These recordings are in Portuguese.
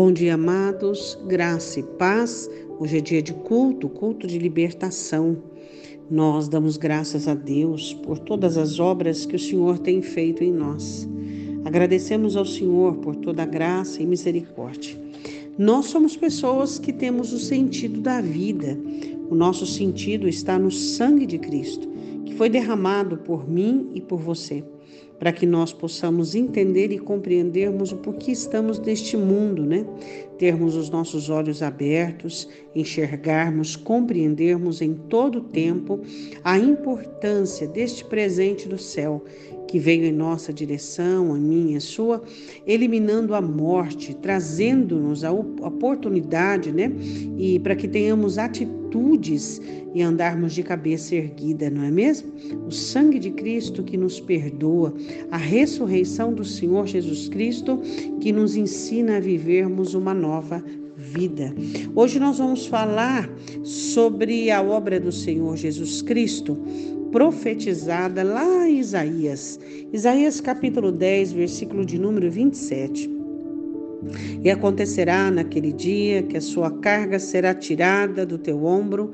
Bom dia, amados, graça e paz. Hoje é dia de culto, culto de libertação. Nós damos graças a Deus por todas as obras que o Senhor tem feito em nós. Agradecemos ao Senhor por toda a graça e misericórdia. Nós somos pessoas que temos o sentido da vida. O nosso sentido está no sangue de Cristo, que foi derramado por mim e por você para que nós possamos entender e compreendermos o porquê estamos neste mundo, né? Termos os nossos olhos abertos, enxergarmos, compreendermos em todo o tempo a importância deste presente do céu que veio em nossa direção, a minha e sua, eliminando a morte, trazendo-nos a oportunidade, né? E para que tenhamos atitudes e andarmos de cabeça erguida, não é mesmo? O sangue de Cristo que nos perdoa, a ressurreição do Senhor Jesus Cristo que nos ensina a vivermos uma nova vida. Hoje nós vamos falar sobre a obra do Senhor Jesus Cristo profetizada lá em Isaías. Isaías capítulo 10, versículo de número 27. E acontecerá naquele dia que a sua carga será tirada do teu ombro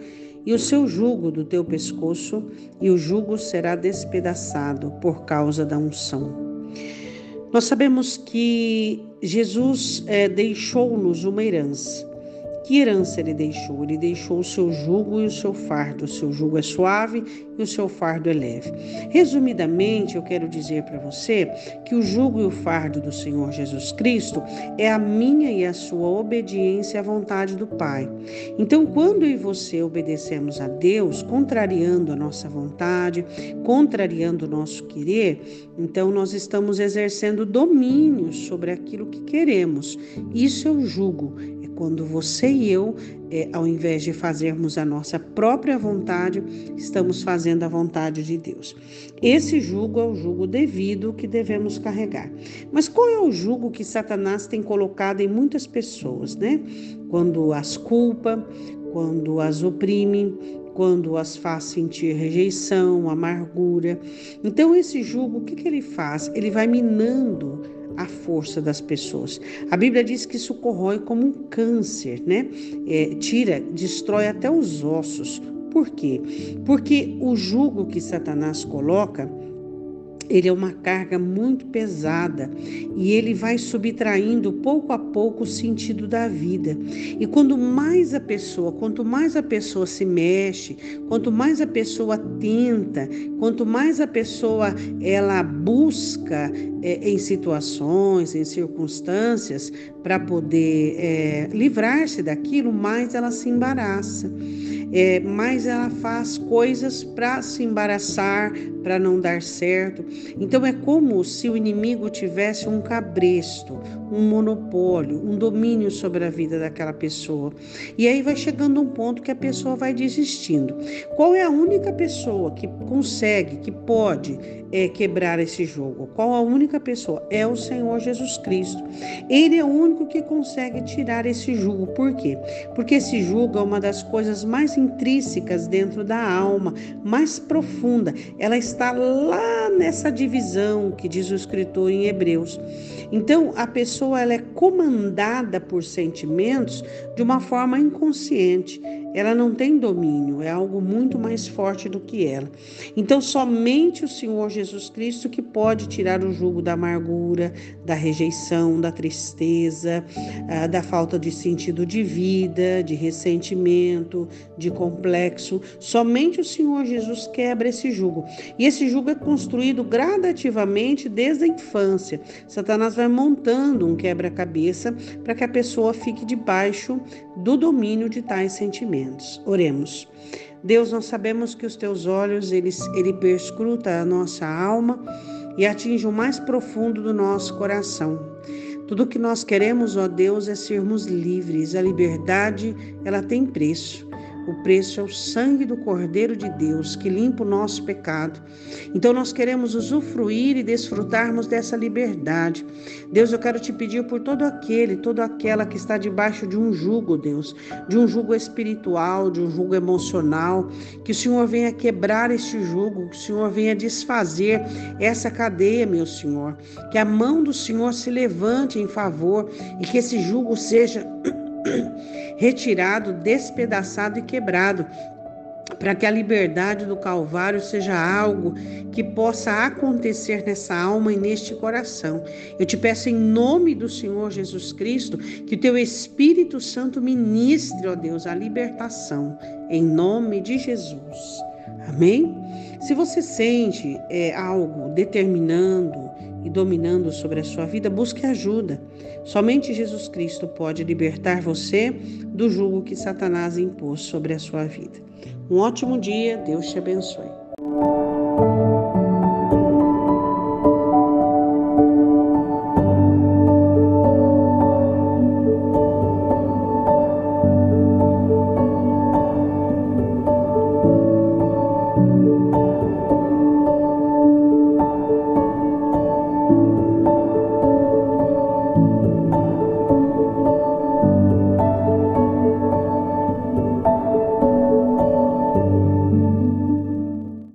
e o seu jugo do teu pescoço, e o jugo será despedaçado por causa da unção. Nós sabemos que Jesus é, deixou-nos uma herança. Que herança ele deixou? Ele deixou o seu jugo e o seu fardo. O seu jugo é suave e o seu fardo é leve. Resumidamente, eu quero dizer para você que o jugo e o fardo do Senhor Jesus Cristo é a minha e a sua obediência à vontade do Pai. Então, quando eu e você obedecemos a Deus, contrariando a nossa vontade, contrariando o nosso querer, então nós estamos exercendo domínio sobre aquilo que queremos. Isso é o jugo, quando você e eu, é, ao invés de fazermos a nossa própria vontade, estamos fazendo a vontade de Deus. Esse jugo é o jugo devido que devemos carregar. Mas qual é o jugo que Satanás tem colocado em muitas pessoas, né? Quando as culpa, quando as oprime, quando as faz sentir rejeição, amargura. Então, esse jugo, o que, que ele faz? Ele vai minando a força das pessoas. A Bíblia diz que isso corrói como um câncer, né? É, tira, destrói até os ossos. Por quê? Porque o jugo que Satanás coloca ele é uma carga muito pesada e ele vai subtraindo pouco a pouco o sentido da vida. E quando mais a pessoa, quanto mais a pessoa se mexe, quanto mais a pessoa tenta, quanto mais a pessoa ela busca é, em situações, em circunstâncias para poder é, livrar-se daquilo, mais ela se embaraça é, mais ela faz coisas para se embaraçar, para não dar certo. Então é como se o inimigo tivesse um cabresto, um monopólio, um domínio sobre a vida daquela pessoa. E aí vai chegando um ponto que a pessoa vai desistindo. Qual é a única pessoa que consegue, que pode é, quebrar esse jogo? Qual a única pessoa? É o Senhor Jesus Cristo. Ele é o único que consegue tirar esse jugo. Por quê? Porque esse jugo é uma das coisas mais intrínsecas dentro da alma, mais profunda. Ela está lá nessa divisão que diz o escritor em Hebreus. Então, a pessoa ela é comandada por sentimentos de uma forma inconsciente. Ela não tem domínio, é algo muito mais forte do que ela. Então, somente o Senhor Jesus Cristo que pode tirar o jugo da amargura, da rejeição, da tristeza, ah, da falta de sentido de vida, de ressentimento, de complexo. Somente o Senhor Jesus quebra esse jugo. E esse jugo é construído gradativamente desde a infância. Satanás vai montando um quebra-cabeça para que a pessoa fique debaixo do domínio de tais sentimentos. Oremos. Deus, nós sabemos que os teus olhos, eles, ele perscruta a nossa alma e atinge o mais profundo do nosso coração. Tudo que nós queremos, ó Deus, é sermos livres. A liberdade, ela tem preço. O preço é o sangue do Cordeiro de Deus que limpa o nosso pecado. Então nós queremos usufruir e desfrutarmos dessa liberdade. Deus, eu quero te pedir por todo aquele, toda aquela que está debaixo de um jugo, Deus, de um jugo espiritual, de um jugo emocional, que o Senhor venha quebrar este jugo, que o Senhor venha desfazer essa cadeia, meu Senhor. Que a mão do Senhor se levante em favor e que esse jugo seja retirado, despedaçado e quebrado, para que a liberdade do Calvário seja algo que possa acontecer nessa alma e neste coração. Eu te peço em nome do Senhor Jesus Cristo que o teu Espírito Santo ministre, ó Deus, a libertação, em nome de Jesus. Amém? Se você sente é, algo determinando e dominando sobre a sua vida, busque ajuda. Somente Jesus Cristo pode libertar você do jugo que Satanás impôs sobre a sua vida. Um ótimo dia, Deus te abençoe.